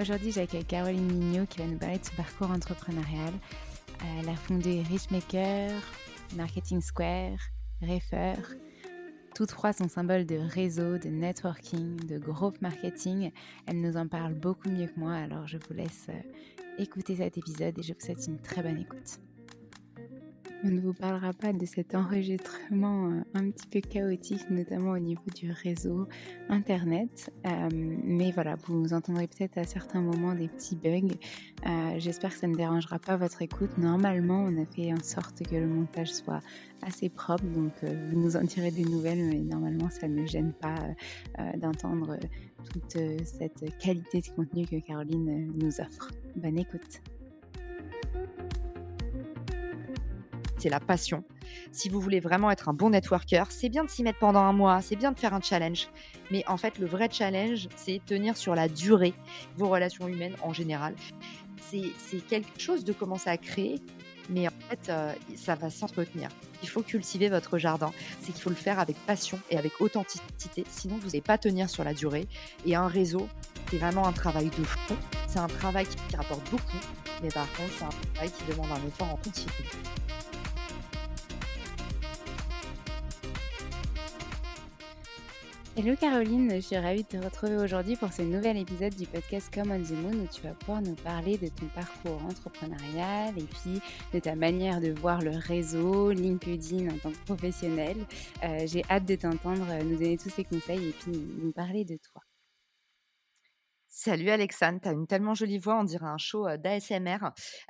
Aujourd'hui, j'accueille Caroline Mignot qui va nous parler de son parcours entrepreneurial. Elle a fondé Richmaker, Marketing Square, Refer. Tous trois sont symboles de réseau, de networking, de groupe marketing. Elle nous en parle beaucoup mieux que moi, alors je vous laisse euh, écouter cet épisode et je vous souhaite une très bonne écoute. On ne vous parlera pas de cet enregistrement euh, un petit peu chaotique, notamment au niveau du réseau Internet. Euh, mais voilà, vous entendrez peut-être à certains moments des petits bugs. Euh, j'espère que ça ne dérangera pas votre écoute. Normalement, on a fait en sorte que le montage soit assez propre, donc vous nous en direz des nouvelles, mais normalement, ça ne gêne pas d'entendre toute cette qualité de contenu que Caroline nous offre. Bonne écoute. C'est la passion. Si vous voulez vraiment être un bon networker, c'est bien de s'y mettre pendant un mois, c'est bien de faire un challenge. Mais en fait, le vrai challenge, c'est tenir sur la durée vos relations humaines en général. C'est quelque chose de commencer à créer, mais en fait, euh, ça va s'entretenir. Il faut cultiver votre jardin. C'est qu'il faut le faire avec passion et avec authenticité. Sinon, vous n'allez pas tenir sur la durée. Et un réseau, c'est vraiment un travail de fond. C'est un travail qui rapporte beaucoup, mais par contre, c'est un travail qui demande un effort en continu. Hello Caroline, je suis ravie de te retrouver aujourd'hui pour ce nouvel épisode du podcast Come on the Moon où tu vas pouvoir nous parler de ton parcours entrepreneurial et puis de ta manière de voir le réseau, LinkedIn en tant que professionnel. Euh, j'ai hâte de t'entendre nous donner tous ces conseils et puis nous parler de toi. Salut Alexandre, tu as une tellement jolie voix, on dirait un show d'ASMR.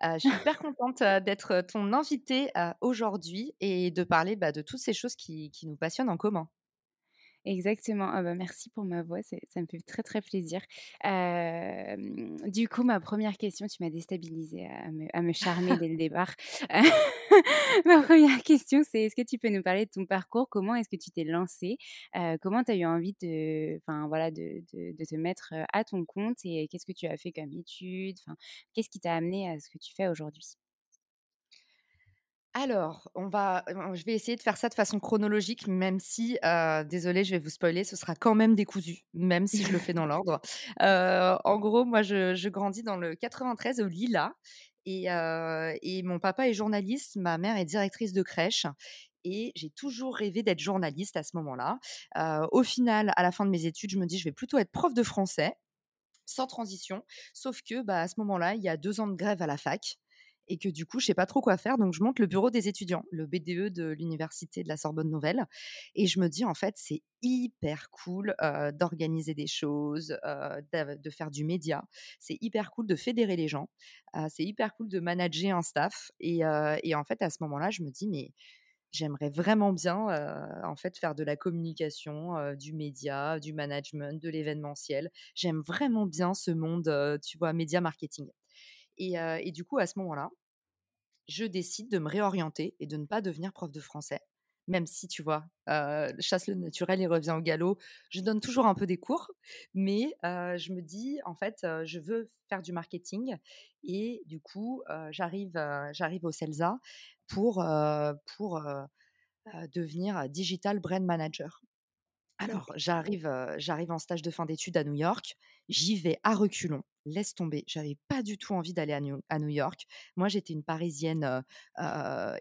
je suis hyper contente d'être ton invitée aujourd'hui et de parler bah, de toutes ces choses qui, qui nous passionnent en commun. Exactement. Ah bah, merci pour ma voix, ça me fait très très plaisir. du coup, ma première question, tu m'as déstabilisée à me, charmer dès le départ. ma première question, c'est est-ce que tu peux nous parler de ton parcours? Comment est-ce que tu t'es lancée? Comment tu as eu envie de, voilà, de, de, te mettre à ton compte et qu'est-ce que tu as fait comme études? Qu'est-ce qui t'a amené à ce que tu fais aujourd'hui? Alors, on va, je vais essayer de faire ça de façon chronologique, même si, euh, désolé, je vais vous spoiler, ce sera quand même décousu, même si je le fais dans l'ordre. Euh, en gros, moi, je, grandis dans le 93 au Lila, et, euh, et mon papa est journaliste, ma mère est directrice de crèche. Et j'ai toujours rêvé d'être journaliste à ce moment-là. au final, à la fin de mes études, je me dis, je vais plutôt être prof de français, sans transition. Sauf que, bah, à ce moment-là, il y a deux ans de grève à la fac et que du coup, je sais pas trop quoi faire. Donc, je monte le bureau des étudiants, le BDE de l'université de la Sorbonne Nouvelle. Et je me dis, en fait, c'est hyper cool d'organiser des choses, de, faire du média. C'est hyper cool de fédérer les gens. c'est hyper cool de manager un staff. Et, et en fait, à ce moment-là, je me dis, mais j'aimerais vraiment bien en fait faire de la communication, du média, du management, de l'événementiel. J'aime vraiment bien ce monde, tu vois, média marketing. Et, du coup, à ce moment-là, je décide de me réorienter et de ne pas devenir prof de français. Même si, tu vois, chasse le naturel et revient au galop, je donne toujours un peu des cours, mais je me dis, en fait, je veux faire du marketing et du coup, j'arrive, au CELSA pour, pour devenir digital brand manager. Alors, j'arrive, j'arrive en stage de fin d'études à New York. J'y vais à reculons. Laisse tomber. J'avais pas du tout envie d'aller à New, York. Moi, j'étais une Parisienne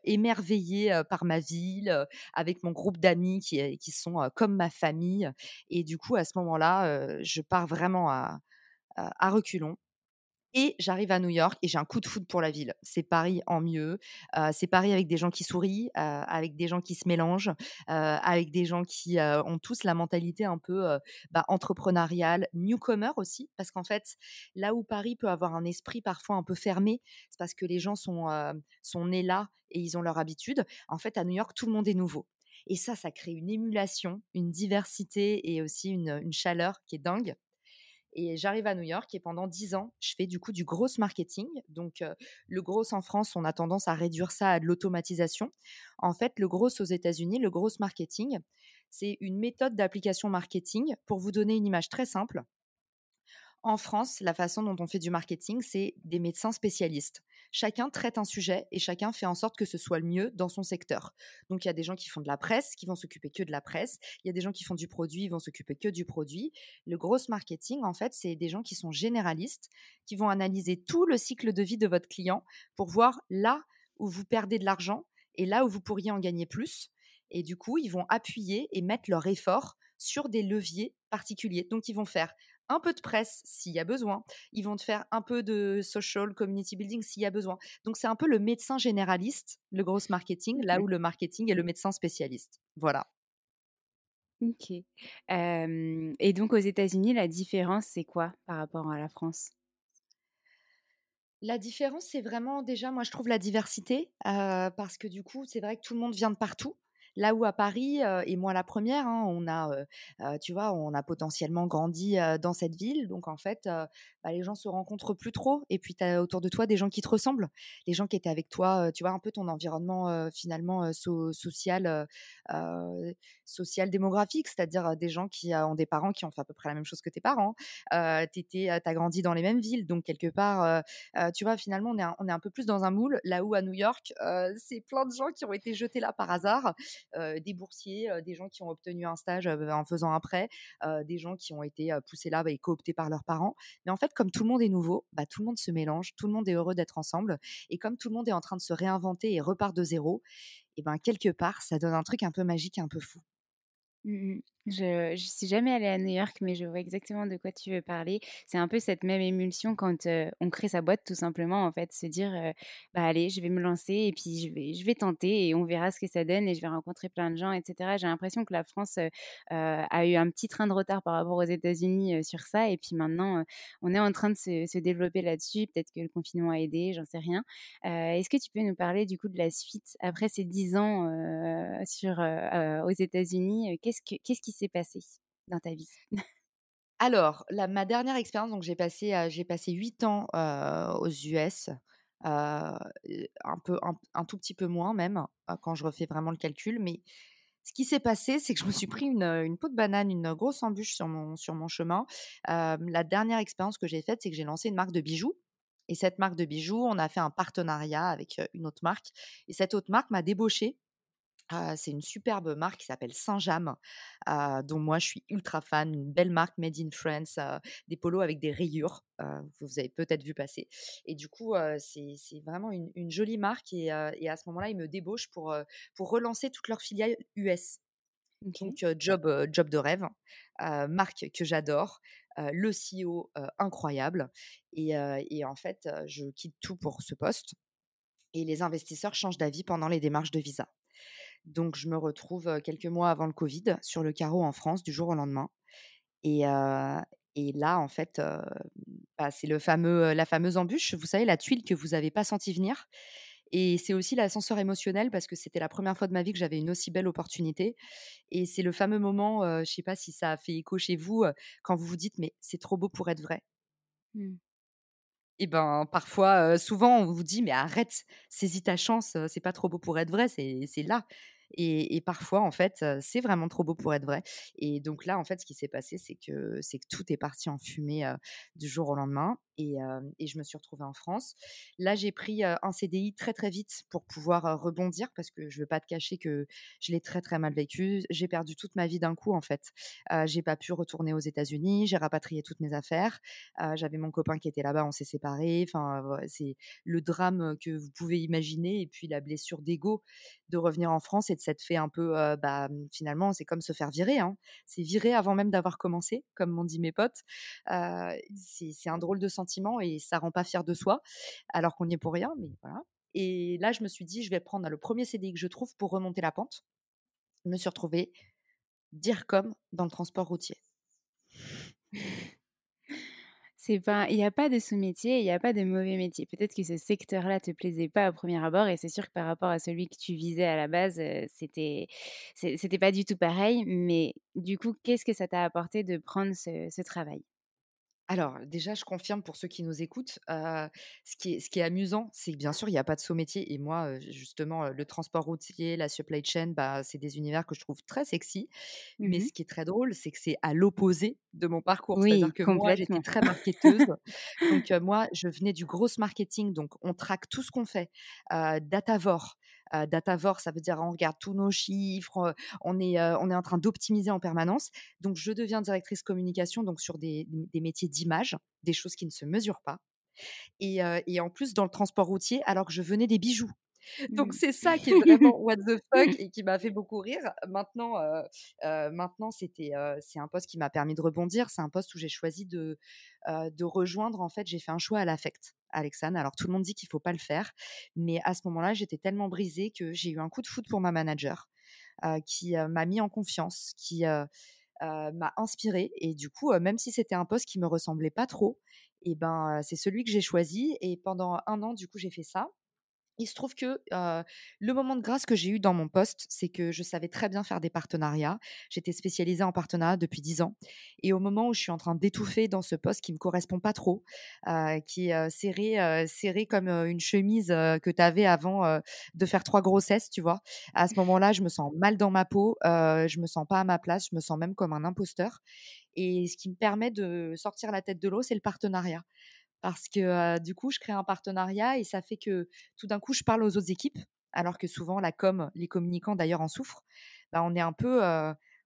émerveillée par ma ville, avec mon groupe d'amis qui, qui sont comme ma famille. Et du coup, à ce moment-là, je pars vraiment à, à reculons. Et j'arrive à New York et j'ai un coup de foudre pour la ville. C'est Paris en mieux. c'est Paris avec des gens qui sourient, avec des gens qui se mélangent, avec des gens qui ont tous la mentalité un peu bah, entrepreneuriale, newcomer aussi. Parce qu'en fait, là où Paris peut avoir un esprit parfois un peu fermé, c'est parce que les gens sont, sont nés là et ils ont leur habitude. En fait, à New York, tout le monde est nouveau. Et ça, ça crée une émulation, une diversité et aussi une, une chaleur qui est dingue. Et j'arrive à New York et pendant dix ans, je fais du coup du gros marketing. Donc, le gros en France, on a tendance à réduire ça à de l'automatisation. En fait, le gros aux États-Unis, le gros marketing, c'est une méthode d'application marketing pour vous donner une image très simple. En France, la façon dont on fait du marketing, c'est des médecins spécialistes. Chacun traite un sujet et chacun fait en sorte que ce soit le mieux dans son secteur. Donc il y a des gens qui font de la presse, qui vont s'occuper que de la presse. Il y a des gens qui font du produit, ils vont s'occuper que du produit. Le gros marketing, en fait, c'est des gens qui sont généralistes, qui vont analyser tout le cycle de vie de votre client pour voir là où vous perdez de l'argent et là où vous pourriez en gagner plus. Et du coup, ils vont appuyer et mettre leur effort sur des leviers particuliers. Donc, ils vont faire un peu de presse s'il y a besoin. Ils vont te faire un peu de social community building s'il y a besoin. Donc c'est un peu le médecin généraliste, le gros marketing, là où le marketing est le médecin spécialiste. Voilà. Ok. et donc aux États-Unis, la différence, c'est quoi par rapport à la France? La différence, c'est vraiment déjà, moi je trouve la diversité, parce que du coup, c'est vrai que tout le monde vient de partout. Là où à Paris, et moi la première, hein, on a, tu vois, on a potentiellement grandi dans cette ville. Donc en fait, bah, les gens se rencontrent plus trop. Et puis tu as autour de toi des gens qui te ressemblent. Les gens qui étaient avec toi, tu vois, un peu ton environnement finalement social, social démographique, c'est-à-dire des gens qui ont des parents qui ont fait à peu près la même chose que tes parents. tu as grandi dans les mêmes villes. Donc quelque part, tu vois, finalement, on est, un, on est un peu plus dans un moule. Là où à New York, c'est plein de gens qui ont été jetés là par hasard des boursiers, des gens qui ont obtenu un stage en faisant un prêt, des gens qui ont été poussés là et cooptés par leurs parents. Mais en fait, comme tout le monde est nouveau, bah, tout le monde se mélange, tout le monde est heureux d'être ensemble. Et comme tout le monde est en train de se réinventer et repart de zéro, et ben quelque part, ça donne un truc un peu magique, un peu fou. Mmh Je, je suis jamais allée à New York, mais je vois exactement de quoi tu veux parler. C'est un peu cette même émulsion quand on crée sa boîte, tout simplement, en fait, se dire, bah allez, je vais me lancer et puis je vais, je vais tenter et on verra ce que ça donne et je vais rencontrer plein de gens, etc. J'ai l'impression que la France a eu un petit train de retard par rapport aux États-Unis sur ça et puis maintenant, on est en train de se, se développer là-dessus. Peut-être que le confinement a aidé, j'en sais rien. Est-ce que tu peux nous parler du coup de la suite après ces dix ans sur aux États-Unis? Qu'est-ce que qu'est-ce qui s'est passé dans ta vie? Alors, la, ma dernière expérience, donc j'ai passé, j'ai passé 8 ans aux US, un, peu, un, tout petit peu moins même, quand je refais vraiment le calcul. Mais ce qui s'est passé, c'est que je me suis pris une, peau de banane, une grosse embûche sur mon, sur mon chemin. la dernière expérience que j'ai faite, c'est que j'ai lancé une marque de bijoux. Et cette marque de bijoux, on a fait un partenariat avec une autre marque. Et cette autre marque m'a débauchée c'est une superbe marque qui s'appelle Saint-James, dont moi je suis ultra fan, une belle marque made in France, des polos avec des rayures, vous avez peut-être vu passer. Et du coup, c'est vraiment une, jolie marque et, à ce moment-là, ils me débauchent pour, pour relancer toute leur filiale US. Donc, job, job de rêve, marque que j'adore, le CEO incroyable. Et, et, en fait, je quitte tout pour ce poste. Et les investisseurs changent d'avis pendant les démarches de visa. Donc, je me retrouve quelques mois avant le Covid sur le carreau en France du jour au lendemain. Et, et là, en fait, bah, c'est le fameux, la fameuse embûche, vous savez, la tuile que vous n'avez pas senti venir. Et c'est aussi l'ascenseur émotionnel parce que c'était la première fois de ma vie que j'avais une aussi belle opportunité. Et c'est le fameux moment, je ne sais pas si ça a fait écho chez vous, quand vous vous dites, mais c'est trop beau pour être vrai. Mmh. Et ben parfois, souvent, on vous dit, mais arrête, saisis ta chance, c'est pas trop beau pour être vrai, c'est là. Et, parfois, en fait, c'est vraiment trop beau pour être vrai. Et donc là, en fait, ce qui s'est passé, c'est que, c'est que tout est parti en fumée du jour au lendemain. Et, je me suis retrouvée en France. Là, j'ai pris un CDI très, très vite pour pouvoir rebondir parce que je ne veux pas te cacher que je l'ai très, très mal vécu. J'ai perdu toute ma vie d'un coup, en fait. j'ai pas pu retourner aux États-Unis. J'ai rapatrié toutes mes affaires. J'avais mon copain qui était là-bas, on s'est séparés. Enfin, c'est le drame que vous pouvez imaginer. Et puis la blessure d'ego de revenir en France et de s'être fait un peu, bah, mmh, finalement, c'est comme se faire virer. Hein. C'est virer avant même d'avoir commencé, comme m'ont dit mes potes. c'est un drôle de sentiment et ça rend pas fier de soi, alors qu'on n'y est pour rien, mais voilà. Et là, je me suis dit, je vais prendre le premier CDI que je trouve pour remonter la pente. Je me suis retrouvée dire comme dans le transport routier il n'y a pas de sous-métier, il n'y a pas de mauvais métier. Peut-être que ce secteur-là te plaisait pas au premier abord, et c'est sûr que par rapport à celui que tu visais à la base, c'était, c'était pas du tout pareil. Mais du coup, qu'est-ce que ça t'a apporté de prendre ce travail? Alors, déjà, je confirme pour ceux qui nous écoutent, ce, qui est, ce qui est amusant, c'est que bien sûr, il n'y a pas de saut métier. Et moi, justement, le transport routier, la supply chain, bah, c'est des univers que je trouve très sexy. Mais mmh ce qui est très drôle, c'est que c'est à l'opposé de mon parcours. Oui, C'est-à-dire que moi, j'étais très marketeuse. donc, moi, je venais du gros marketing. Donc, on traque tout ce qu'on fait. Datavore, Datavore, ça veut dire on regarde tous nos chiffres, on est, on est en train d'optimiser en permanence. Donc, je deviens directrice communication donc sur des, des métiers d'image, des choses qui ne se mesurent pas. Et, et, en plus, dans le transport routier, alors que je venais des bijoux. Donc c'est ça qui est vraiment what the fuck et qui m'a fait beaucoup rire. Maintenant, maintenant c'était c'est un poste qui m'a permis de rebondir. C'est un poste où j'ai choisi de de rejoindre. En fait, j'ai fait un choix à l'affect, Alexandre. Alors tout le monde dit qu'il faut pas le faire, mais à ce moment-là, j'étais tellement brisée que j'ai eu un coup de foot pour ma manager qui m'a mis en confiance, qui m'a inspirée et du coup, même si c'était un poste qui me ressemblait pas trop, et ben c'est celui que j'ai choisi et pendant un an, du coup, j'ai fait ça. Il se trouve que le moment de grâce que j'ai eu dans mon poste, c'est que je savais très bien faire des partenariats. J'étais spécialisée en partenariat depuis dix ans. Et au moment où je suis en train d'étouffer dans ce poste qui ne me correspond pas trop, qui est serré, serré comme une chemise que tu avais avant de faire trois grossesses, tu vois, à ce moment-là, je me sens mal dans ma peau, je me sens pas à ma place, je me sens même comme un imposteur. Et ce qui me permet de sortir la tête de l'eau, c'est le partenariat parce que du coup, je crée un partenariat et ça fait que tout d'un coup, je parle aux autres équipes, alors que souvent la com, les communicants d'ailleurs en souffrent. Bah, on est un peu,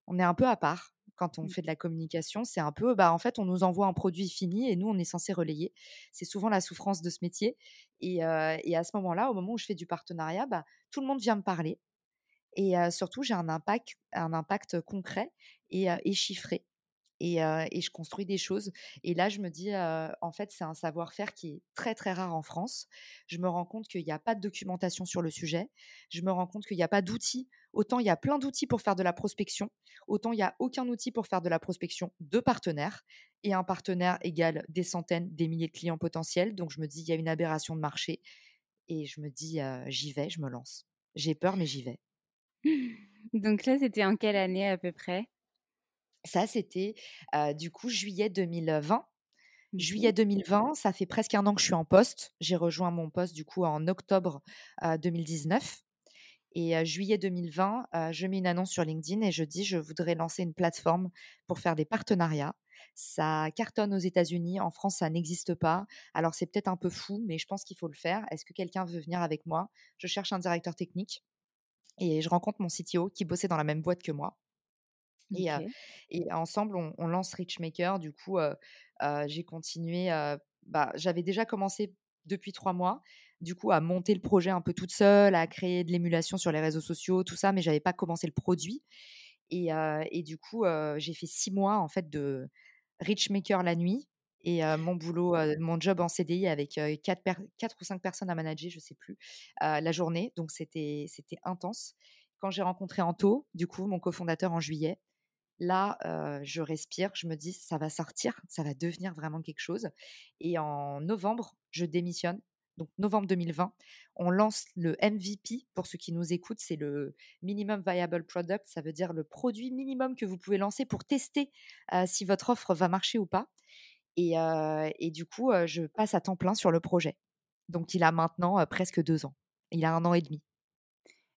on est un peu à part quand on mmh. fait de la communication. C'est un peu, bah en fait, on nous envoie un produit fini et nous, on est censé relayer. C'est souvent la souffrance de ce métier. Et, et à ce moment-là, au moment où je fais du partenariat, bah, tout le monde vient me parler. Et surtout, j'ai un impact, un impact concret et, et chiffré et, je construis des choses. Et là, je me dis, en fait, c'est un savoir-faire qui est très, très rare en France. Je me rends compte qu'il n'y a pas de documentation sur le sujet. Je me rends compte qu'il n'y a pas d'outils. Autant il y a plein d'outils pour faire de la prospection, autant il n'y a aucun outil pour faire de la prospection de partenaires. Et un partenaire égale des centaines, des milliers de clients potentiels. Donc, je me dis, il y a une aberration de marché. Et je me dis, j'y vais, je me lance. J'ai peur, mais j'y vais. Donc là, c'était en quelle année à peu près? Ça, c'était du coup juillet 2020. Juillet 2020, ça fait presque un an que je suis en poste. J'ai rejoint mon poste du coup en octobre 2019. Et juillet 2020, je mets une annonce sur LinkedIn et je dis je voudrais lancer une plateforme pour faire des partenariats. Ça cartonne aux États-Unis, en France ça n'existe pas. Alors c'est peut-être un peu fou, mais je pense qu'il faut le faire. Est-ce que quelqu'un veut venir avec moi? Je cherche un directeur technique et je rencontre mon CTO qui bossait dans la même boîte que moi. Et, et, ensemble, on, lance Richmaker. Du coup, j'ai continué. bah, J'avais déjà commencé depuis trois mois, du coup, à monter le projet un peu toute seule, à créer de l'émulation sur les réseaux sociaux, tout ça, mais j'avais pas commencé le produit. Et, et du coup, j'ai fait six mois en fait de Richmaker la nuit et mon boulot, mon job en CDI avec quatre, quatre, ou cinq personnes à manager, je sais plus, la journée. Donc c'était c'était intense. Quand j'ai rencontré Anto, du coup, mon cofondateur en juillet, Là, je respire, je me dis, ça va sortir, ça va devenir vraiment quelque chose. Et en novembre, je démissionne. Donc, novembre 2020, on lance le MVP. Pour ceux qui nous écoutent, c'est le Minimum Viable Product. Ça veut dire le produit minimum que vous pouvez lancer pour tester si votre offre va marcher ou pas. Et, et du coup, je passe à temps plein sur le projet. Donc, il a maintenant presque deux ans. Il a un an et demi.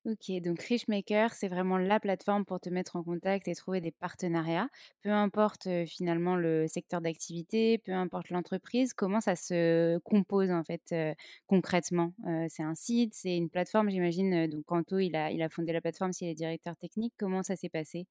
Ok, donc Richmaker, c'est vraiment la plateforme pour te mettre en contact et trouver des partenariats. Peu importe finalement le secteur d'activité, peu importe l'entreprise, comment ça se compose en fait concrètement? C'est un site, c'est une plateforme, j'imagine. Donc Kanto, il a, il a fondé la plateforme, s'il est directeur technique. Comment ça s'est passé?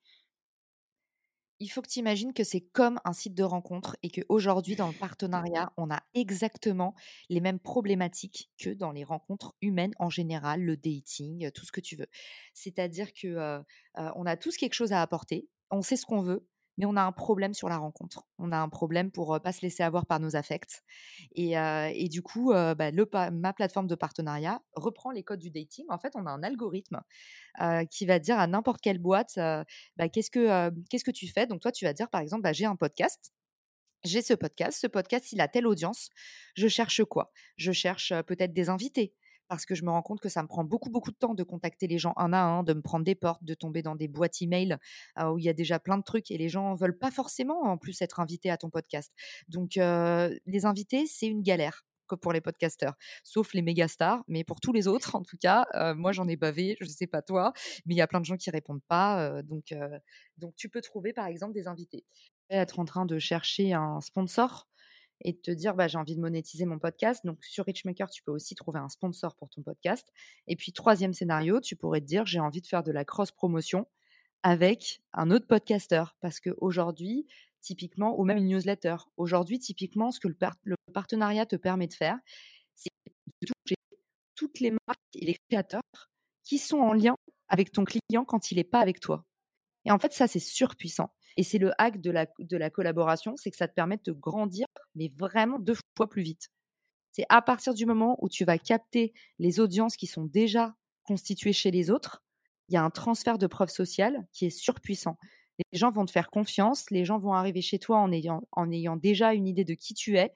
Il faut que tu imagines que c'est comme un site de rencontre et qu'aujourd'hui, dans le partenariat, on a exactement les mêmes problématiques que dans les rencontres humaines en général, le dating, tout ce que tu veux. C'est-à-dire que on a tous quelque chose à apporter, on sait ce qu'on veut, mais on a un problème sur la rencontre. On a un problème pour pas se laisser avoir par nos affects. Et, du coup, bah, ma plateforme de partenariat reprend les codes du dating. En fait, on a un algorithme qui va dire à n'importe quelle boîte bah, qu'est-ce que que tu fais? Donc toi, tu vas dire par exemple, bah, j'ai un podcast. J'ai ce podcast, ce podcast, il a telle audience. Je cherche quoi? Je cherche peut-être des invités parce que je me rends compte que ça me prend beaucoup, beaucoup de temps de contacter les gens un à un, de me prendre des portes, de tomber dans des boîtes email où il y a déjà plein de trucs et les gens veulent pas forcément en plus être invités à ton podcast. Donc, les invités, c'est une galère pour les podcasteurs, sauf les méga stars. Mais pour tous les autres, en tout cas, moi j'en ai bavé, je ne sais pas toi, mais il y a plein de gens qui répondent pas. donc, donc tu peux trouver par exemple des invités. Être en train de chercher un sponsor et te dire bah, j'ai envie de monétiser mon podcast. Donc sur Richmaker, tu peux aussi trouver un sponsor pour ton podcast. Et puis troisième scénario, tu pourrais te dire j'ai envie de faire de la cross promotion avec un autre podcasteur parce qu'aujourd'hui, typiquement, ou même une newsletter, aujourd'hui, typiquement, ce que le, le, partenariat te permet de faire, c'est de toucher toutes les marques et les créateurs qui sont en lien avec ton client quand il n'est pas avec toi. Et en fait, ça, c'est surpuissant. Et c'est le hack de la, collaboration, c'est que ça te permet de grandir, mais vraiment deux fois plus vite. C'est à partir du moment où tu vas capter les audiences qui sont déjà constituées chez les autres, il y a un transfert de preuves sociales qui est surpuissant. Les gens vont te faire confiance, les gens vont arriver chez toi en ayant, en ayant déjà une idée de qui tu es.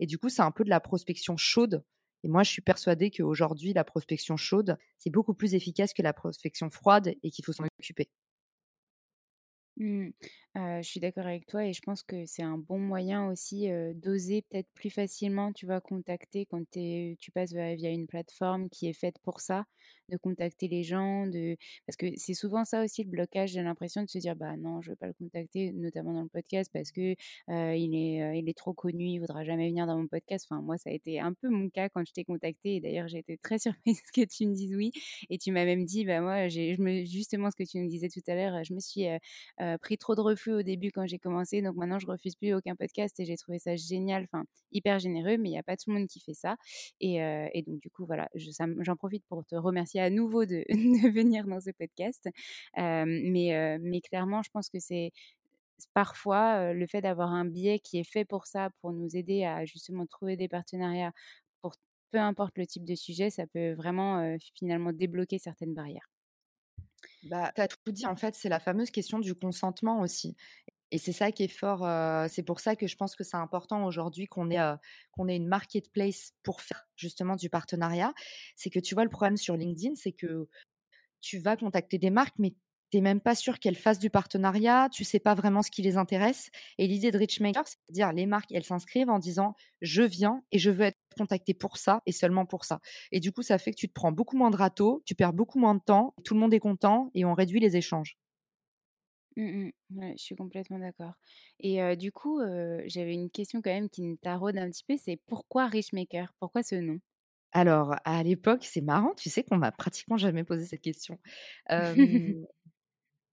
Et du coup, c'est un peu de la prospection chaude. Et moi, je suis persuadée qu'aujourd'hui, la prospection chaude, c'est beaucoup plus efficace que la prospection froide et qu'il faut s'en occuper. Mmh. je suis d'accord avec toi et je pense que c'est un bon moyen aussi, d'oser peut-être plus facilement, tu vas contacter quand tu passes via une plateforme qui est faite pour ça, de contacter les gens, parce que c'est souvent ça aussi le blocage, j'ai l'impression de se dire: «Bah non, je veux pas le contacter», notamment dans le podcast parce que, il est, il est trop connu, il voudra jamais venir dans mon podcast. Enfin moi, ça a été un peu mon cas quand je t'ai contacté et d'ailleurs j'ai été très surprise que tu me dises oui et tu m'as même dit: «Bah moi me» justement ce que tu nous disais tout à l'heure, je me suis, pris trop de refus au début quand j'ai commencé. Donc maintenant, je refuse plus aucun podcast et j'ai trouvé ça génial, enfin hyper généreux. Mais il n'y a pas tout le monde qui fait ça. Et, donc du coup, voilà, j'en profite pour te remercier à nouveau de, venir dans ce podcast. mais, mais clairement, je pense que c'est parfois le fait d'avoir un biais qui est fait pour ça, pour nous aider à justement trouver des partenariats pour peu importe le type de sujet, ça peut vraiment finalement débloquer certaines barrières. Bah, tu as tout dit, en fait, c'est la fameuse question du consentement aussi. Et c'est ça qui est fort. c'est pour ça que je pense que c'est important aujourd'hui qu'on ait, qu'on ait une marketplace pour faire justement du partenariat. C'est que tu vois, le problème sur LinkedIn, c'est que tu vas contacter des marques, mais tu n'es même pas sûr qu'elles fassent du partenariat, tu sais pas vraiment ce qui les intéresse. Et l'idée de Richmaker, c'est de dire les marques, elles s'inscrivent en disant je viens et je veux être contacté pour ça et seulement pour ça. Et du coup, ça fait que tu te prends beaucoup moins de râteaux, tu perds beaucoup moins de temps, tout le monde est content et on réduit les échanges. Mmh je suis complètement d'accord. Et du coup, j'avais une question quand même qui me taraude un petit peu, c'est pourquoi Richmaker? Pourquoi ce nom? Alors, à l'époque, c'est marrant, tu sais qu'on m'a pratiquement jamais posé cette question.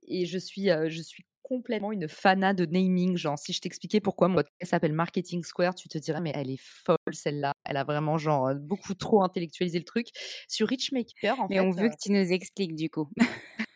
et je suis, je suis complètement une fana de naming. Genre, si je t'expliquais pourquoi mon podcast s'appelle Marketing Square, tu te dirais, mais elle est folle celle-là. Elle a vraiment, genre, beaucoup trop intellectualisé le truc. Sur Richmaker, en mais on veut que tu nous expliques du coup.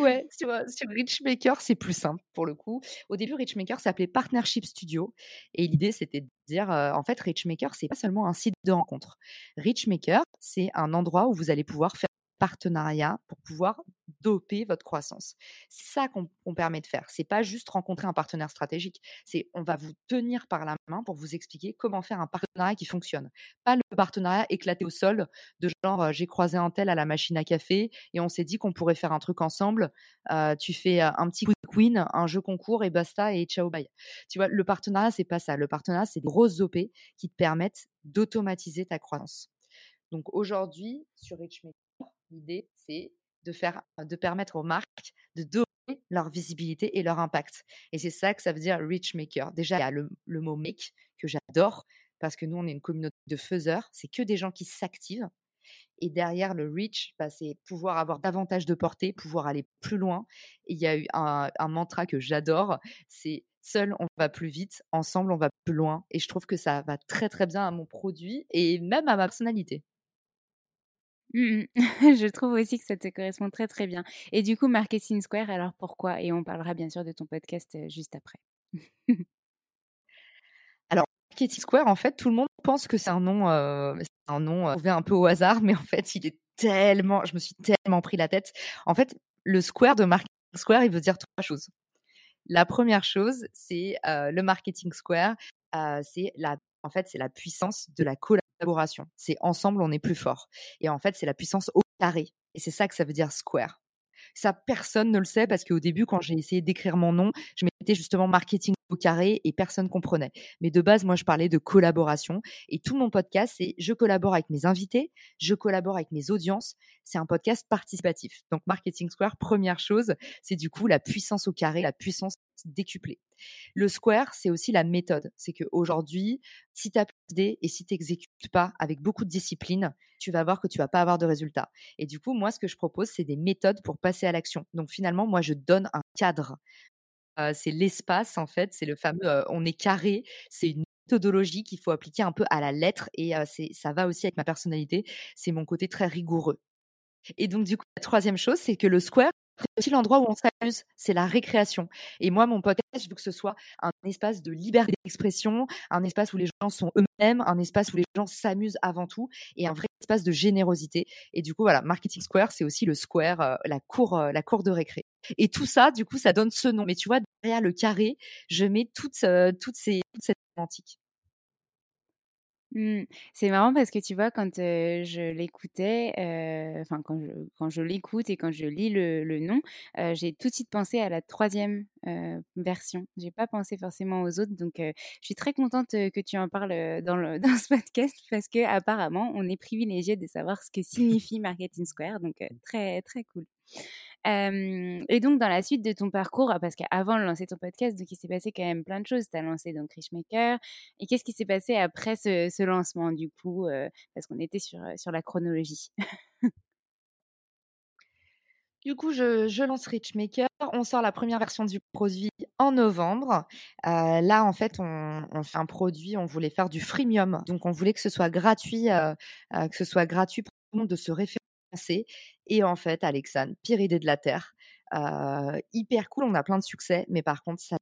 ouais, sur, sur Richmaker, c'est plus simple pour le coup. Au début, Richmaker s'appelait Partnership Studio. Et l'idée, c'était de dire, en fait, Richmaker, c'est pas seulement un site de rencontre. Richmaker, c'est un endroit où vous allez pouvoir faire partenariat pour pouvoir doper votre croissance. C'est ça qu'on permet de faire. C'est pas juste rencontrer un partenaire stratégique. C'est on va vous tenir par la main pour vous expliquer comment faire un partenariat qui fonctionne. Pas le partenariat éclaté au sol de genre j'ai croisé un tel à la machine à café et on s'est dit qu'on pourrait faire un truc ensemble. tu fais un petit win, un jeu concours et basta et ciao bye. Tu vois, le partenariat c'est pas ça. Le partenariat c'est des grosses OP qui te permettent d'automatiser ta croissance. Donc aujourd'hui sur Richmaker L'idée, c'est de faire, de permettre aux marques de donner leur visibilité et leur impact. Et c'est ça que ça veut dire rich maker. Déjà, il y a le, mot make que j'adore parce que nous, on est une communauté de faiseurs. C'est que des gens qui s'activent. Et derrière le reach, bah, c'est pouvoir avoir davantage de portée, pouvoir aller plus loin. il y a eu un, un mantra que j'adore, c'est seul on va plus vite, ensemble on va plus loin. Et je trouve que ça va très très bien à mon produit et même à ma personnalité. Mmh je trouve aussi que ça te correspond très très bien. Et du coup, Marketing Square, alors pourquoi? Et on parlera bien sûr de ton podcast juste après. alors, Marketing Square, en fait, tout le monde pense que c'est un nom, c'est un nom trouvé un peu au hasard, mais en fait, il est tellement, je me suis tellement pris la tête. En fait, le square de Marketing Square, il veut dire trois choses. La première chose, c'est le Marketing Square, c'est la, en fait, c'est la puissance de la collaboration collaboration. C'est ensemble, on est plus fort. Et en fait, c'est la puissance au carré. Et c'est ça que ça veut dire square. Ça, personne ne le sait parce qu'au début, quand j'ai essayé d'écrire mon nom, je mettais justement marketing au carré et personne comprenait. Mais de base, moi, je parlais de collaboration et tout mon podcast, c'est je collabore avec mes invités, je collabore avec mes audiences. C'est un podcast participatif. Donc, Marketing Square, première chose, c'est du coup la puissance au carré, la puissance décuplée. Le square, c'est aussi la méthode. C'est qu'aujourd'hui, si tu as d'idées et si tu n'exécutes pas avec beaucoup de discipline, tu vas voir que tu vas pas avoir de résultats. Et du coup, moi, ce que je propose, c'est des méthodes pour passer à l'action. Donc finalement, moi, je donne un cadre c'est l'espace, en fait, c'est le fameux on est carré, c'est une méthodologie qu'il faut appliquer un peu à la lettre et ça va aussi avec ma personnalité, c'est mon côté très rigoureux. Et donc, du coup, la troisième chose, c'est que le square, c'est aussi l'endroit où on s'amuse, c'est la récréation. Et moi, mon podcast, je veux que ce soit un espace de liberté d'expression, un espace où les gens sont eux-mêmes, un espace où les gens s'amusent avant tout, et un vrai espace de générosité. Et du coup, voilà, Marketing Square, c'est aussi le square, la cour, la cour de récré. Et tout ça, du coup, ça donne ce nom. Mais tu vois, derrière le carré, je mets toutes, toutes ces, toute cette sémantique. Mmh. C'est marrant parce que tu vois, quand je l'écoutais, enfin quand je, quand je l'écoute et quand je lis le, le nom, j'ai tout de suite pensé à la troisième version. J'ai pas pensé forcément aux autres, donc je suis très contente que tu en parles dans, le, dans ce podcast parce que apparemment, on est privilégié de savoir ce que signifie Marketing Square, donc très très cool et donc, dans la suite de ton parcours, parce qu'avant de lancer ton podcast, donc il s'est passé quand même plein de choses. Tu as lancé donc Richmaker. Et qu'est-ce qui s'est passé après ce, lancement, du coup, parce qu'on était sur, sur la chronologie? Du coup, je, je, lance Richmaker. On sort la première version du produit en novembre. Euh, là, en fait, on, fait un produit. On voulait faire du freemium, donc on voulait que ce soit gratuit, euh, euh, que ce soit gratuit pour tout le monde de se Et en fait, Alexandre, pire idée de la terre. hyper cool, on a plein de succès, mais par contre, ça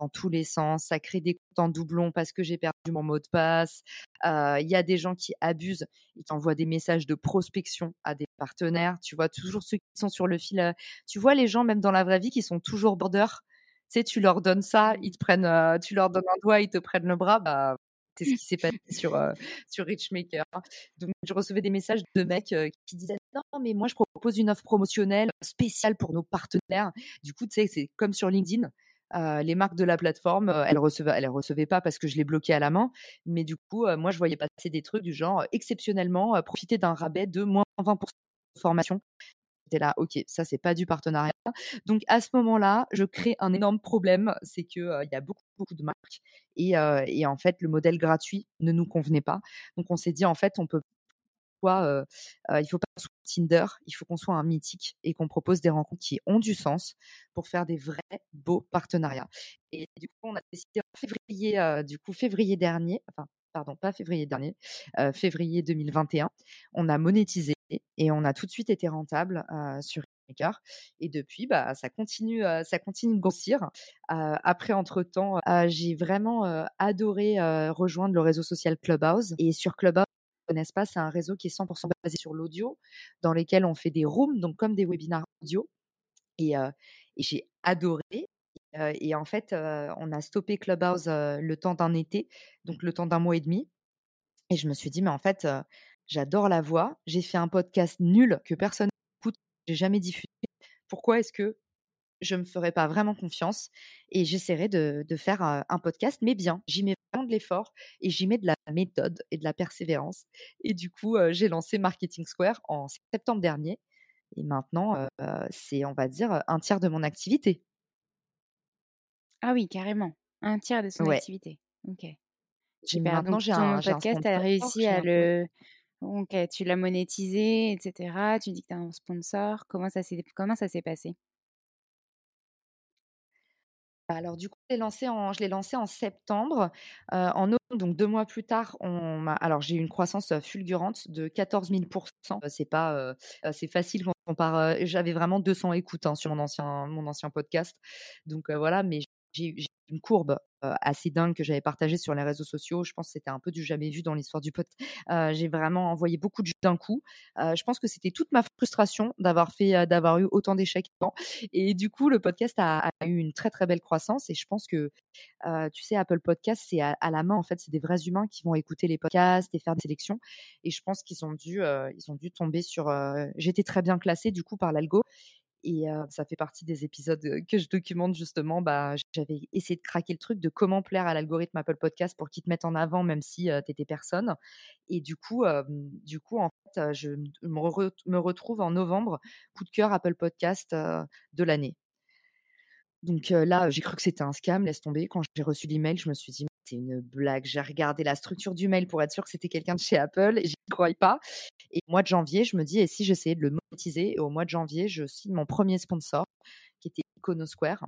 dans tous les sens, ça crée des comptes en doublon parce que j'ai perdu mon mot de passe. Il y a des gens qui abusent, ils t'envoient des messages de prospection à des partenaires. Tu vois toujours ceux qui sont sur le fil. tu vois les gens même dans la vraie vie qui sont toujours border. Tu sais, tu leur donnes ça, ils te prennent, tu leur donnes un doigt, ils te prennent le bras. Bah, c'est ce qui s'est passé sur sur Richmaker. Donc je recevais des messages de mecs qui disaient non mais moi je propose une offre promotionnelle spéciale pour nos partenaires. Du coup tu sais c'est comme sur LinkedIn. Euh, les marques de la plateforme, elles recevaient, elles recevaient pas parce que je les bloquais à la main, mais du coup, moi, je voyais passer des trucs du genre exceptionnellement profiter d'un rabais de moins 20% de formation. Là, ok, ça c'est pas du partenariat. Donc à ce moment-là, je crée un énorme problème, c'est que il y a beaucoup beaucoup de marques et, et en fait le modèle gratuit ne nous convenait pas. Donc on s'est dit en fait on peut euh, il faut pas soit Tinder, il faut qu'on soit un mythique et qu'on propose des rencontres qui ont du sens pour faire des vrais beaux partenariats. Et du coup, on a décidé en février, du coup février dernier, enfin pardon, pas février dernier, février 2021, on a monétisé et on a tout de suite été rentable sur Maker. Et depuis, bah, ça continue, ça continue de grossir. après, entre temps, j'ai vraiment adoré rejoindre le réseau social Clubhouse. Et sur Clubhouse, connaissent pas, c'est un réseau qui est 100% basé sur l'audio, dans lesquels on fait des rooms, donc comme des webinars audio. Et, j'ai adoré. et en fait, on a stoppé Clubhouse le temps d'un été, donc le temps d'un mois et demi. Et je me suis dit, mais en fait, j'adore la voix. J'ai fait un podcast nul que personne n'écoute, j'ai jamais diffusé. Pourquoi est-ce que je me ferais pas vraiment confiance et j'essaierai de, faire un podcast, mais bien. J'y mets vraiment de l'effort et j'y mets de la méthode et de la persévérance. Et du coup, j'ai lancé Marketing Square en septembre dernier. Et maintenant, c'est, on va dire, un tiers de mon activité. Ah oui, carrément. Un tiers de son activité. Ok. Maintenant, j'ai un, podcast, tu as réussi à le. Ok, tu l'as monétisé, etc. Tu dis que tu as un sponsor. Comment ça s'est, comment ça s'est passé? Alors du coup, je l'ai lancé en, je l'ai lancé en septembre. en novembre, donc deux mois plus tard, on alors j'ai eu une croissance fulgurante de 14 000 C'est pas, c'est facile quand on part. j'avais vraiment 200 écoutes hein, sur mon ancien, mon ancien podcast. Donc voilà, mais j'ai une courbe assez dingue que j'avais partagée sur les réseaux sociaux. Je pense que c'était un peu du jamais vu dans l'histoire du podcast. j'ai vraiment envoyé beaucoup d'un coup. je pense que c'était toute ma frustration d'avoir fait, d'avoir eu autant d'échecs. Et du coup, le podcast a, eu une très très belle croissance. Et je pense que, tu sais, Apple Podcast, c'est à, la main en fait, c'est des vrais humains qui vont écouter les podcasts et faire des sélections. Et je pense qu'ils ont dû, ils ont dû tomber sur. J'étais très bien classée du coup par l'algo. Et ça fait partie des épisodes que je documente justement. Bah, j'avais essayé de craquer le truc de comment plaire à l'algorithme Apple Podcast pour qu'il te mette en avant même si tu étais personne. Et du coup, du coup, en fait, je me, retrouve en novembre, coup de cœur Apple Podcast de l'année. Donc là, j'ai cru que c'était un scam, laisse tomber. Quand j'ai reçu l'email, je me suis dit, c'est une blague. J'ai regardé la structure du mail pour être sûr que c'était quelqu'un de chez Apple et j'y croyais pas. Et au mois de janvier, je me dis, et si j'essayais de le Et au mois de janvier, je signe mon premier sponsor, qui était Iconosquare.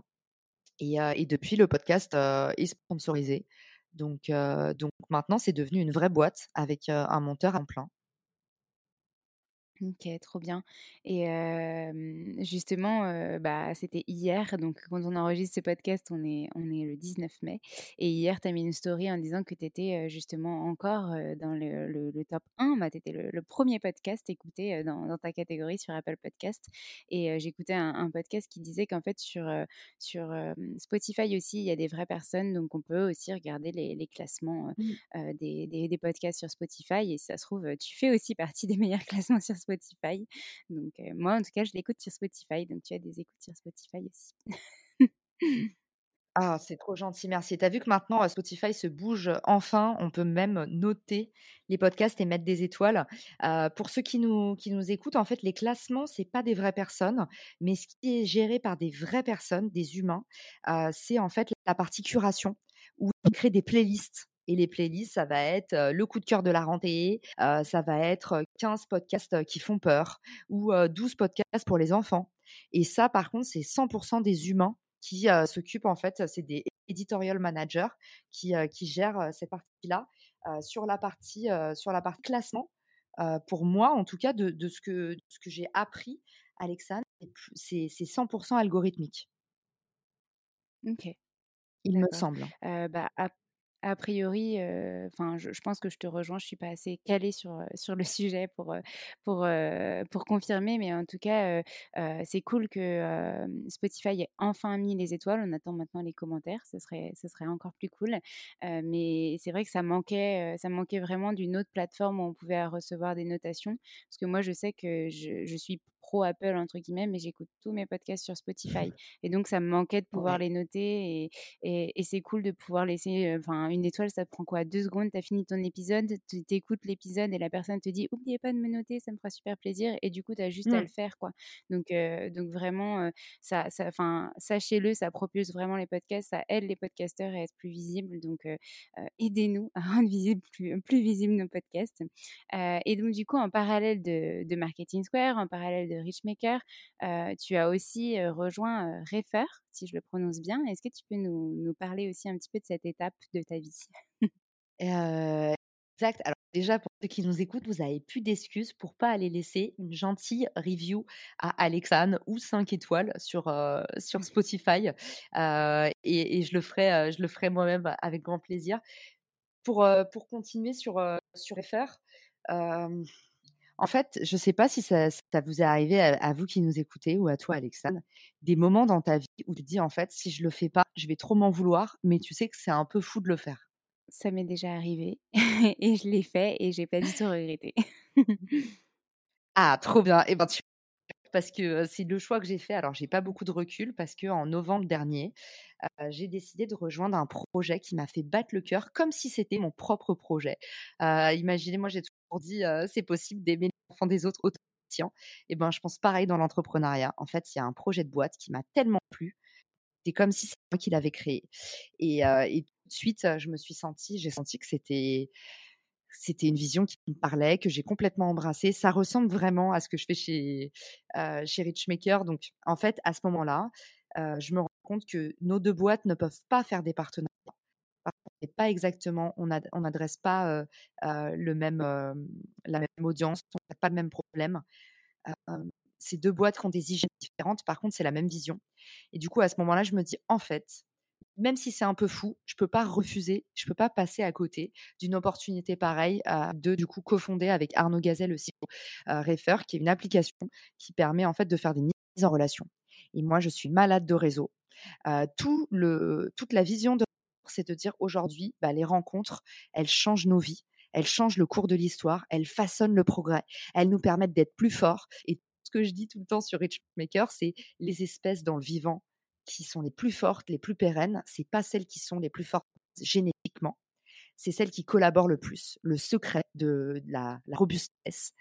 Et, et depuis, le podcast est sponsorisé. Donc, donc maintenant, c'est devenu une vraie boîte avec un monteur en plein. OK, trop bien et justement, bah, c'était hier, donc quand on enregistre ce podcast, on est on est le 19 mai et hier, tu as mis une story en disant que tu étais, justement encore, dans le le top 1, bah, tu étais le le 1 podcast écouté, dans dans ta catégorie sur Apple Podcast et j'écoutais un podcast qui disait qu'en fait sur, sur, Spotify aussi, il y a des vraies personnes, donc on peut aussi regarder les les classements, mmh. des des des podcasts sur Spotify et si ça se trouve, tu fais aussi partie des meilleurs classements sur Spotify. Spotify. Donc, moi, en tout cas, je l'écoute sur Spotify. Donc, tu as des écoutes sur Spotify aussi. Ah, c'est trop gentil, merci. Tu as vu que maintenant, Spotify se bouge enfin. On peut même noter les podcasts et mettre des étoiles. pour ceux qui nous, qui nous écoutent, en fait, les classements, c'est pas des vraies personnes, mais ce qui est géré par des vraies personnes, des humains, c'est en fait la partie curation, où ils créent des playlists et les playlists, ça va être le coup de cœur de la rentrée, ça va être 15 podcasts qui font peur ou 12 podcasts pour les enfants. Et ça, par contre, c'est 100% des humains qui s'occupent, en fait, c'est des editorial managers qui, qui gèrent cette partie-là. sur la partie sur la partie classement, pour moi, en tout cas, de, de ce que, ce que j'ai appris, Alexandre, c'est 100% algorithmique. Ok. Il me semble. bah, a priori, enfin, je, pense que je te rejoins. Je suis pas assez calée sur sur le sujet pour pour pour confirmer, mais en tout cas, c'est cool que Spotify ait enfin mis les étoiles. On attend maintenant les commentaires. Ce serait ce serait encore plus cool. mais c'est vrai que ça manquait ça manquait vraiment d'une autre plateforme où on pouvait recevoir des notations. Parce que moi, je sais que je, je suis pro Apple entre guillemets, mais j'écoute tous mes podcasts sur Spotify. Et donc ça me manquait de pouvoir les noter et, et, c'est cool de pouvoir laisser. Enfin, une étoile, ça prend quoi? Deux secondes, tu as fini ton épisode, tu écoutes l'épisode et la personne te dit oubliez pas de me noter, ça me fera super plaisir. Et du coup, tu as juste à mmh. le faire quoi. Donc, donc vraiment, ça, ça, sachez-le, ça propulse vraiment les podcasts, ça aide les podcasteurs à être plus visibles. Donc aidez-nous à rendre visible, plus, plus visibles nos podcasts. et donc du coup, en parallèle de, de Marketing Square, en parallèle de Richmaker. tu as aussi rejoint Refer, si je le prononce bien. Est-ce que tu peux nous, parler aussi un petit peu de cette étape de ta vie? Exact. Alors déjà, pour ceux qui nous écoutent, vous avez plus d'excuses pour pas aller laisser une gentille review à Alexane ou 5 étoiles sur, sur Spotify. et, je le ferai, je le ferai moi-même avec grand plaisir. Pour, pour continuer sur, sur Refer, en fait, je ne sais pas si ça, vous est arrivé à, vous qui nous écoutez ou à toi, Alexandre, des moments dans ta vie où tu te dis, en fait, si je le fais pas, je vais trop m'en vouloir, mais tu sais que c'est un peu fou de le faire. Ça m'est déjà arrivé et je l'ai fait et j'ai pas du tout regretté. ah, trop bien. Et eh ben, tu parce que c'est le choix que j'ai fait. Alors, j'ai pas beaucoup de recul parce que en novembre dernier, j'ai décidé de rejoindre un projet qui m'a fait battre le cœur comme si c'était mon propre projet. imaginez, moi, j'ai toujours dit c'est possible d'aimer les enfants des autres autant Et ben, je pense pareil dans l'entrepreneuriat. En fait, il y a un projet de boîte qui m'a tellement plu. C'est comme si c'est moi qui l'avais créé. Et, et tout de suite, je me suis sentie, j'ai senti que c'était c'était une vision qui me parlait, que j'ai complètement embrassée. Ça ressemble vraiment à ce que je fais chez, euh, chez Richmaker. Donc, en fait, à ce moment-là, je me rends compte que nos deux boîtes ne peuvent pas faire des partenariats. Pas exactement, on n'adresse pas euh, le même, la même audience, on n'a pas le même problème. ces deux boîtes ont des hygiènes différentes, par contre, c'est la même vision. Et du coup, à ce moment-là, je me dis, en fait, même si c'est un peu fou, je peux pas refuser, je peux pas passer à côté d'une opportunité pareille de du coup cofonder avec Arnaud Gazelle le CEO Refer, qui est une application qui permet en fait de faire des mises en relation. Et moi, je suis malade de réseau. tout le, toute la vision de c'est de dire aujourd'hui, bah, les rencontres, elles changent nos vies, elles changent le cours de l'histoire, elles façonnent le progrès, elles nous permettent d'être plus forts. Et ce que je dis tout le temps sur Richmaker, c'est les espèces dans le vivant qui sont les plus fortes, les plus pérennes, c'est pas celles qui sont les plus fortes génétiquement, c'est celles qui collaborent le plus. Le secret de la, la robustesse,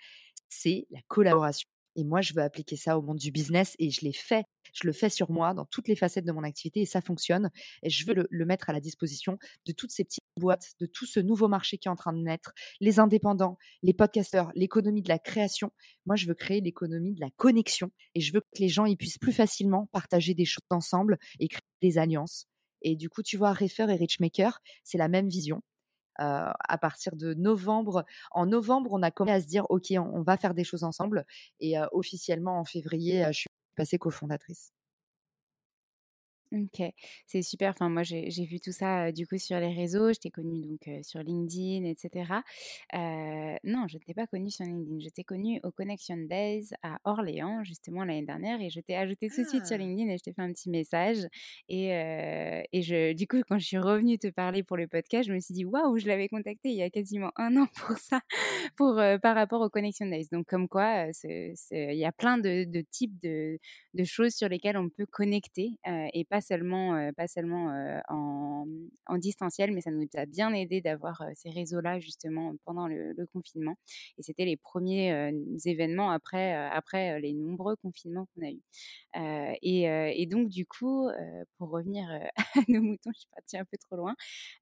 c'est la collaboration. Et moi, je veux appliquer ça au monde du business et je l'ai fait. Je le fais sur moi dans toutes les facettes de mon activité et ça fonctionne. Et je veux le, mettre à la disposition de toutes ces petites boîtes, de tout ce nouveau marché qui est en train de naître, les indépendants, les podcasteurs, l'économie de la création. Moi, je veux créer l'économie de la connexion et je veux que les gens ils puissent plus facilement partager des choses ensemble et créer des alliances. Et du coup, tu vois, Refer et Richmaker, c'est la même vision. Euh, à partir de novembre. En novembre, on a commencé à se dire, OK, on, va faire des choses ensemble. Et euh, officiellement, en février, euh, je suis passée cofondatrice. OK, c'est super. Enfin, moi, j'ai vu tout ça, du coup, sur les réseaux. Je t'ai connue donc, sur LinkedIn etc. non, je ne t'ai pas connue sur LinkedIn. Je t'ai connue au Connection Days à Orléans, justement, l'année dernière et je t'ai ajoutée tout de suite sur ah! LinkedIn et je t'ai fait un petit message et et je du coup, quand je suis revenue te parler pour le podcast, je me suis dit: «Waouh, je l'avais contacté il y a quasiment un an pour ça, pour, par rapport au Connection Days». Donc comme quoi, il y a plein de de types de de choses sur lesquelles on peut connecter, et pas pas seulement, pas seulement en, en, distanciel, mais ça nous a bien aidé d'avoir ces réseaux-là justement pendant le, confinement. Et c'était les premiers événements après, après les nombreux confinements qu'on a eus. Et, donc, du coup, pour revenir à nos moutons, je suis partie un peu trop loin,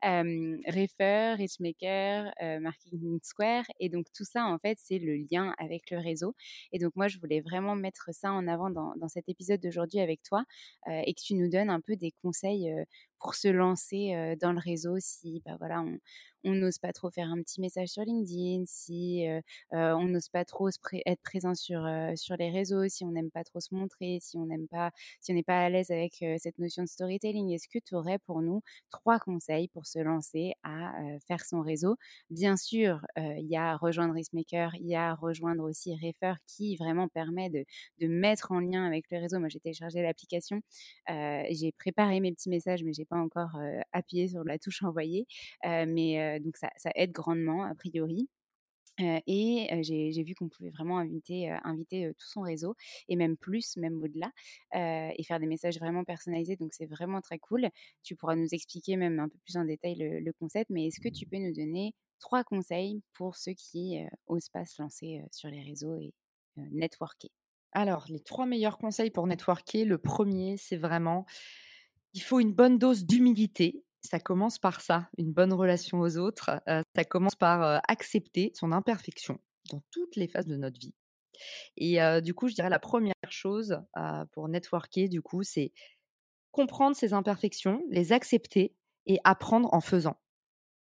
Refer, Richmaker, Marketing Square, et donc tout ça, en fait, c'est le lien avec le réseau. Et donc, moi, je voulais vraiment mettre ça en avant dans cet épisode d'aujourd'hui avec toi et que tu nous donnes un peu des conseils pour se lancer dans le réseau si bah, voilà, on, n'ose pas trop faire un petit message sur LinkedIn, si on n'ose pas trop être présent sur, sur les réseaux, si on n'aime pas trop se montrer, si on n'aime pas, si on n'est pas à l'aise avec cette notion de storytelling, est-ce que tu aurais pour nous trois conseils pour se lancer à faire son réseau? Bien sûr, il y a rejoindre Racemaker, il y a rejoindre aussi Refer qui vraiment permet de, de mettre en lien avec le réseau. Moi, j'ai téléchargé l'application, j'ai préparé mes petits messages, mais j'ai pas encore appuyé sur la touche envoyer, mais donc ça, aide grandement a priori. et j'ai vu qu'on pouvait vraiment inviter, inviter tout son réseau et même plus, même au-delà, et faire des messages vraiment personnalisés. Donc c'est vraiment très cool. Tu pourras nous expliquer même un peu plus en détail le, concept, mais est-ce que tu peux nous donner trois conseils pour ceux qui osent pas se lancer sur les réseaux et networker? Alors, les trois meilleurs conseils pour networker, le premier, c'est vraiment, il faut une bonne dose d'humilité ça commence par ça, une bonne relation aux autres. ça commence par accepter son imperfection dans toutes les phases de notre vie. Et du coup, je dirais la première chose pour networker, du coup, c'est comprendre ses imperfections, les accepter et apprendre en faisant.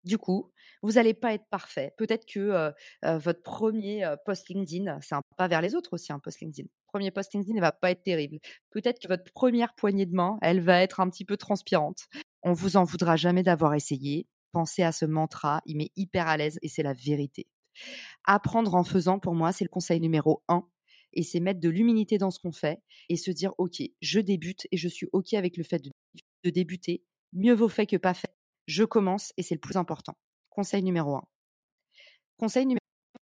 Du coup, vous n'allez pas être parfait. Peut-être que votre premier post LinkedIn, c'est un pas vers les autres aussi, un post LinkedIn. Premier post LinkedIn ne va pas être terrible. Peut-être que votre première poignée de main, elle va être un petit peu transpirante. On vous en voudra jamais d'avoir essayé. Pensez à ce mantra, il met hyper à l'aise et c'est la vérité. Apprendre en faisant, pour moi, c'est le conseil numéro un. Et c'est mettre de l'humilité dans ce qu'on fait et se dire, OK, je débute et je suis OK avec le fait de, de débuter. Mieux vaut fait que pas fait. Je commence et c'est le plus important. Conseil numéro un. Conseil numéro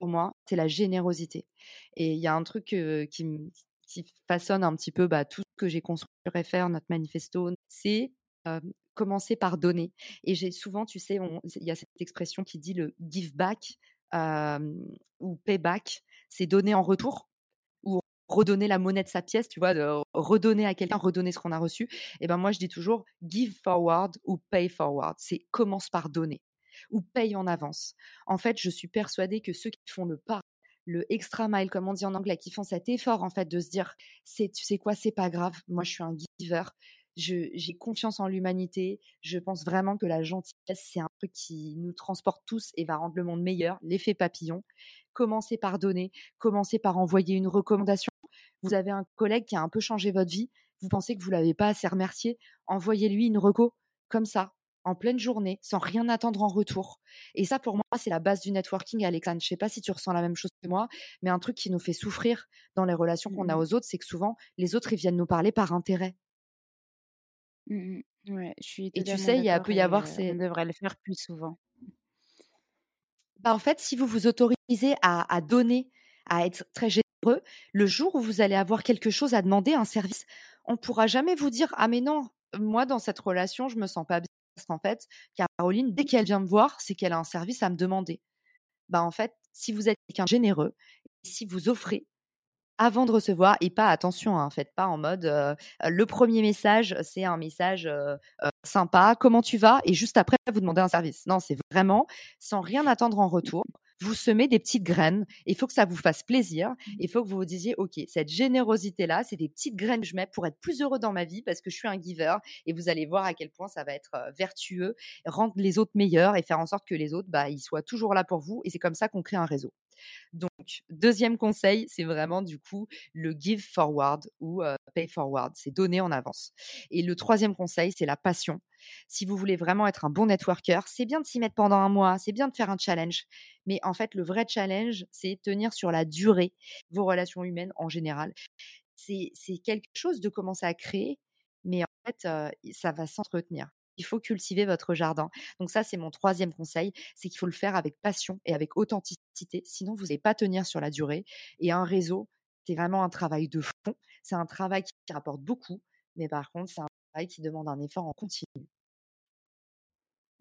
pour moi, c'est la générosité. Et il y a un truc qui, façonne un petit peu bah, tout ce que j'ai construit sur FR, notre manifesto, c'est commencer par donner. Et j'ai souvent, tu sais, il y a cette expression qui dit le give back ou pay back, c'est donner en retour ou redonner la monnaie de sa pièce, tu vois, de redonner à quelqu'un, redonner ce qu'on a reçu. Et ben moi, je dis toujours give forward ou pay forward. C'est commence par donner ou paye en avance. En fait, je suis persuadée que ceux qui font le pas le extra mile, comme on dit en anglais, qui font cet effort en fait de se dire, c'est, tu sais quoi, c'est pas grave, moi je suis un giver, j'ai confiance en l'humanité. Je pense vraiment que la gentillesse, c'est un truc qui nous transporte tous et va rendre le monde meilleur. L'effet papillon. Commencez par donner, commencez par envoyer une recommandation. Vous avez un collègue qui a un peu changé votre vie. Vous pensez que vous l'avez pas assez remercié. Envoyez-lui une reco comme ça, en pleine journée, sans rien attendre en retour. Et ça, pour moi, c'est la base du networking, Alexandre. Je sais pas si tu ressens la même chose que moi, mais un truc qui nous fait souffrir dans les relations qu'on a mmh aux autres, c'est que souvent, les autres, ils viennent nous parler par intérêt. Mmh ouais, je suis et tu sais, il y a, peut y avoir ces. On devrait le faire plus souvent. Bah, en fait, si vous vous autorisez à, donner, à être très généreux, le jour où vous allez avoir quelque chose à demander, un service, on ne pourra jamais vous dire Ah, mais non, moi, dans cette relation, je me sens pas bien. Parce qu'en fait, Caroline, dès qu'elle vient me voir, c'est qu'elle a un service à me demander. Bah, en fait, si vous êtes quelqu'un généreux, si vous offrez, avant de recevoir et pas attention, hein, faites pas en mode le premier message, c'est un message sympa, comment tu vas et juste après vous demandez un service. Non, c'est vraiment sans rien attendre en retour vous semez des petites graines. Il faut que ça vous fasse plaisir. Mmh. Il faut que vous vous disiez, OK, cette générosité-là, c'est des petites graines que je mets pour être plus heureux dans ma vie parce que je suis un giver. Et vous allez voir à quel point ça va être vertueux, rendre les autres meilleurs et faire en sorte que les autres, bah, ils soient toujours là pour vous. Et c'est comme ça qu'on crée un réseau. Donc, deuxième conseil, c'est vraiment du coup le give forward ou pay forward, c'est donner en avance. Et le troisième conseil, c'est la passion. Si vous voulez vraiment être un bon networker, c'est bien de s'y mettre pendant un mois, c'est bien de faire un challenge. Mais en fait, le vrai challenge, c'est tenir sur la durée vos relations humaines en général. C'est quelque chose de commencer à créer, mais en fait, ça va s'entretenir. Il faut cultiver votre jardin. Donc ça, c'est mon troisième conseil, c'est qu'il faut le faire avec passion et avec authenticité. Sinon, vous n'allez pas tenir sur la durée. Et un réseau, c'est vraiment un travail de fond. C'est un travail qui rapporte beaucoup, mais par contre, c'est un travail qui demande un effort en continu.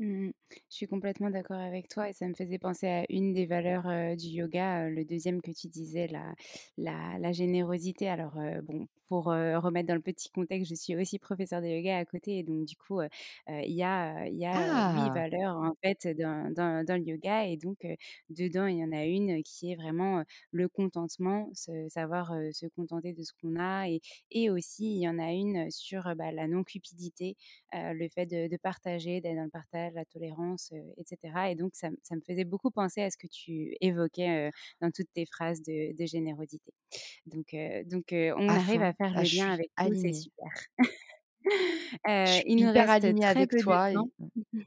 Mmh Je suis complètement d'accord avec toi et ça me faisait penser à une des valeurs du yoga, le deuxième que tu disais, la, la, la générosité. Alors, bon, pour remettre dans le petit contexte, je suis aussi professeure de yoga à côté et donc du coup, il y a, il y a huit Ah! valeurs en fait dans, dans, dans le yoga et donc dedans, il y en a une qui est vraiment le contentement, se, savoir se contenter de ce qu'on a et, et aussi il y en a une sur bah, la non-cupidité, le fait de, de partager, d'être dans le partage la tolérance, etc. Et donc, ça, ça, me faisait beaucoup penser à ce que tu évoquais dans toutes tes phrases de, de générosité. Donc, donc on À arrive à faire Ah, le lien avec nous, c'est super. Je il nous hyper reste alignée très avec peu de toi temps. et mmh.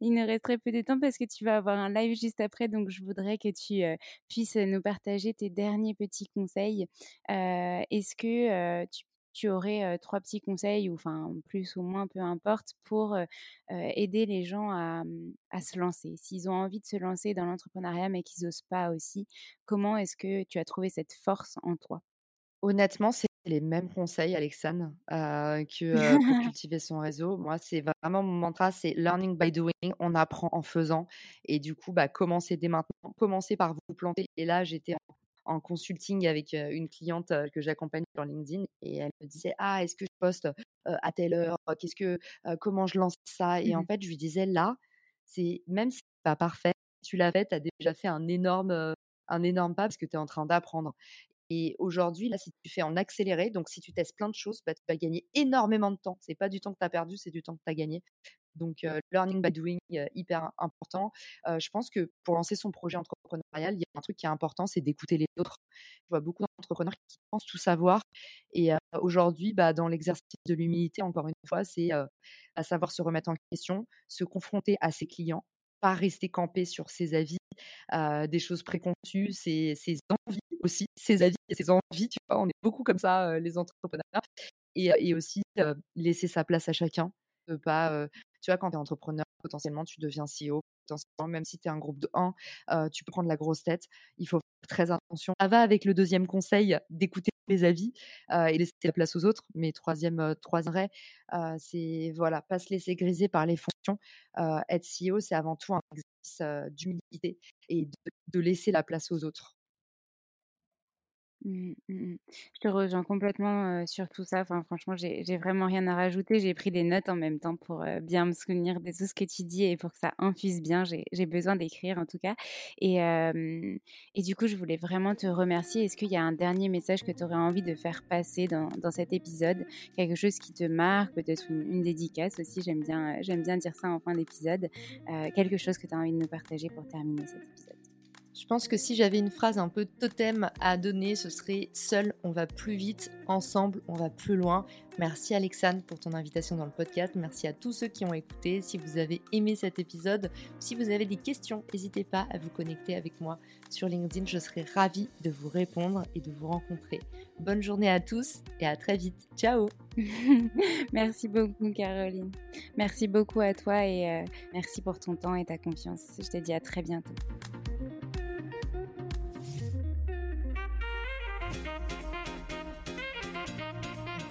Il nous reste très peu de temps parce que tu vas avoir un live juste après, donc je voudrais que tu euh, puisses nous partager tes derniers petits conseils. Euh, Est-ce que euh, tu, tu aurais trois petits conseils, ou enfin plus ou moins, peu importe, pour aider les gens à, mmh, à se lancer? S'ils ont envie de se lancer dans l'entrepreneuriat mais qu'ils n'osent pas aussi, comment est-ce que tu as trouvé cette force en toi? Honnêtement, c'est les mêmes conseils, Alexane, que, pour cultiver son réseau. Moi, c'est vraiment mon mantra, c'est learning by doing. On apprend en faisant et du coup, bah, commencez dès maintenant. Commencez par vous planter et là, j'étais en en consulting avec, une cliente, que j'accompagne sur LinkedIn et elle me disait: «Ah, est-ce que je poste, à telle heure? Qu'est-ce que comment je lance ça?» et en Mmh fait, je lui disais: «Là, c'est même si c'est pas parfait, tu l'as fait, tu as déjà fait un énorme, un énorme pas parce que tu es en train d'apprendre». Et aujourd'hui, là, si tu fais en accéléré, donc si tu testes plein de choses, bah, tu vas gagner énormément de temps. C'est pas du temps que tu as perdu, c'est du temps que tu as gagné. Donc, heu, learning by doing, hyper important. Je pense que pour lancer son projet entrepreneurial, il y a un truc qui est important, c'est d'écouter les autres. Je vois beaucoup d'entrepreneurs qui pensent tout savoir et aujourd'hui, bah, dans l'exercice de l'humilité, encore une fois, c'est, à savoir se remettre en question, se confronter à ses clients, pas rester campé sur ses avis, des choses préconçues, ses envies aussi, ses avis et ses envies, tu vois? On est beaucoup comme ça, les entrepreneurs et aussi, laisser sa place à chacun, de pas, tu vois, quand tu es entrepreneur, potentiellement, tu deviens CEO, potentiellement, même si tu es un groupe de 1, heu, tu peux prendre la grosse tête. Il faut faire très attention. Ça va avec le deuxième conseil d'écouter les avis, heu et laisser la place aux autres, mais troisième e 3 vrai, heu, c'est voilà, pas se laisser griser par les fonctions. Être CEO, c'est avant tout un exercice, d'humilité et de laisser la place aux autres. Mmh, mmh mh. Je te rejoins complètement, sur tout ça. Enfin, franchement, j'ai vraiment rien à rajouter. J'ai pris des notes en même temps pour, bien me souvenir de tout ce que tu dis et pour que ça infuse bien. J'ai besoin d'écrire en tout cas et du coup, je voulais vraiment te remercier. Est-ce qu'il y a un dernier message que tu aurais envie de faire passer dans cet épisode? Quelque chose qui te marque, peut-être une dédicace aussi, j'aime bien, dire ça en fin d'épisode. Quelque chose que tu as envie de nous partager pour terminer cet épisode? Je pense que si j'avais une phrase un peu totem à donner, ce serait Seul, on va plus vite, ensemble, on va plus loin. Merci Alexandre pour ton invitation dans le podcast. Merci à tous ceux qui ont écouté. Si vous avez aimé cet épisode, si vous avez des questions, n'hésitez pas à vous connecter avec moi sur LinkedIn. Je serai ravie de vous répondre et de vous rencontrer. Bonne journée à tous et à très vite. Ciao Merci beaucoup, Caroline. Merci beaucoup à toi et euh, merci pour ton temps et ta confiance. Je te dis à très bientôt.